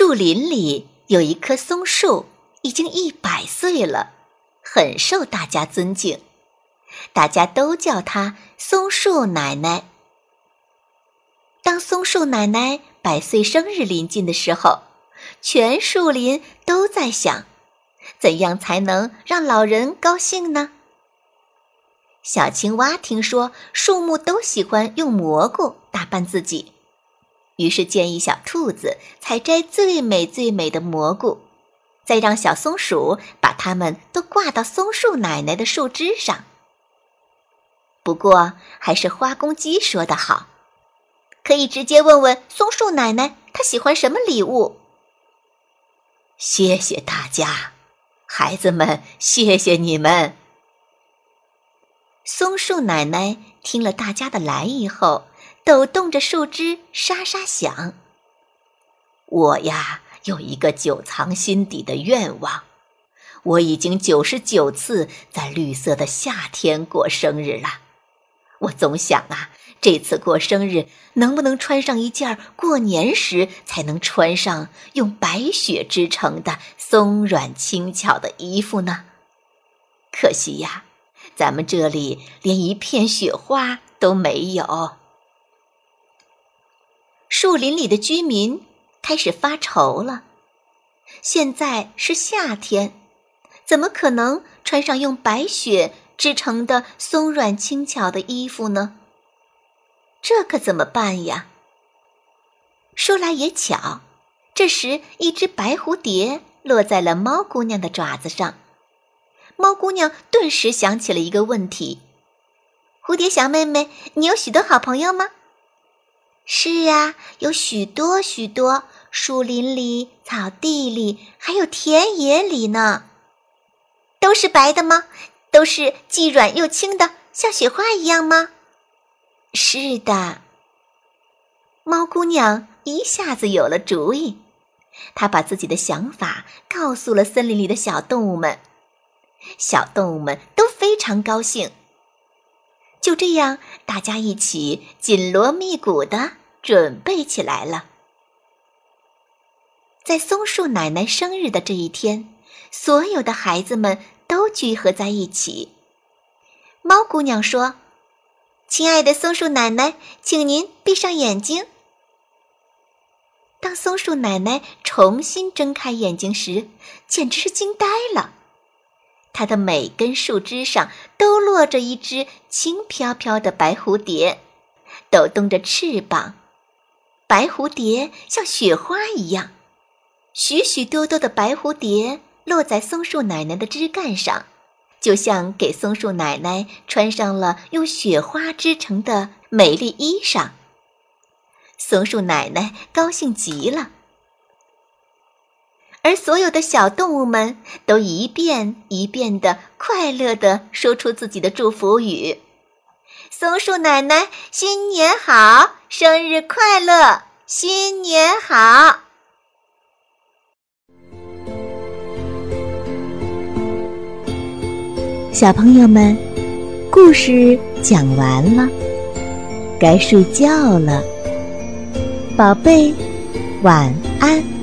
树林里有一棵松树，已经一百岁了，很受大家尊敬，大家都叫它松树奶奶。当松树奶奶百岁生日临近的时候，全树林都在想，怎样才能让老人高兴呢？小青蛙听说树木都喜欢用蘑菇打扮自己。于是建议小兔子采摘最美最美的蘑菇，再让小松鼠把它们都挂到松树奶奶的树枝上。不过，还是花公鸡说的好，可以直接问问松树奶奶，她喜欢什么礼物。谢谢大家，孩子们，谢谢你们。松树奶奶听了大家的来意后。抖动着树枝，沙沙响。我呀，有一个久藏心底的愿望，我已经九十九次在绿色的夏天过生日了。我总想啊，这次过生日能不能穿上一件过年时才能穿上、用白雪织成的松软轻巧的衣服呢？可惜呀，咱们这里连一片雪花都没有。树林里的居民开始发愁了。现在是夏天，怎么可能穿上用白雪织成的松软轻巧的衣服呢？这可怎么办呀？说来也巧，这时一只白蝴蝶落在了猫姑娘的爪子上。猫姑娘顿时想起了一个问题：“蝴蝶小妹妹，你有许多好朋友吗？”是啊，有许多许多，树林里、草地里，还有田野里呢。都是白的吗？都是既软又轻的，像雪花一样吗？是的。猫姑娘一下子有了主意，她把自己的想法告诉了森林里的小动物们，小动物们都非常高兴。就这样，大家一起紧锣密鼓的。准备起来了。在松树奶奶生日的这一天，所有的孩子们都聚合在一起。猫姑娘说：“亲爱的松树奶奶，请您闭上眼睛。”当松树奶奶重新睁开眼睛时，简直是惊呆了。它的每根树枝上都落着一只轻飘飘的白蝴蝶，抖动着翅膀。白蝴蝶像雪花一样，许许多多的白蝴蝶落在松树奶奶的枝干上，就像给松树奶奶穿上了用雪花织成的美丽衣裳。松树奶奶高兴极了，而所有的小动物们都一遍一遍的快乐的说出自己的祝福语。松树奶奶，新年好，生日快乐，新年好！小朋友们，故事讲完了，该睡觉了，宝贝，晚安。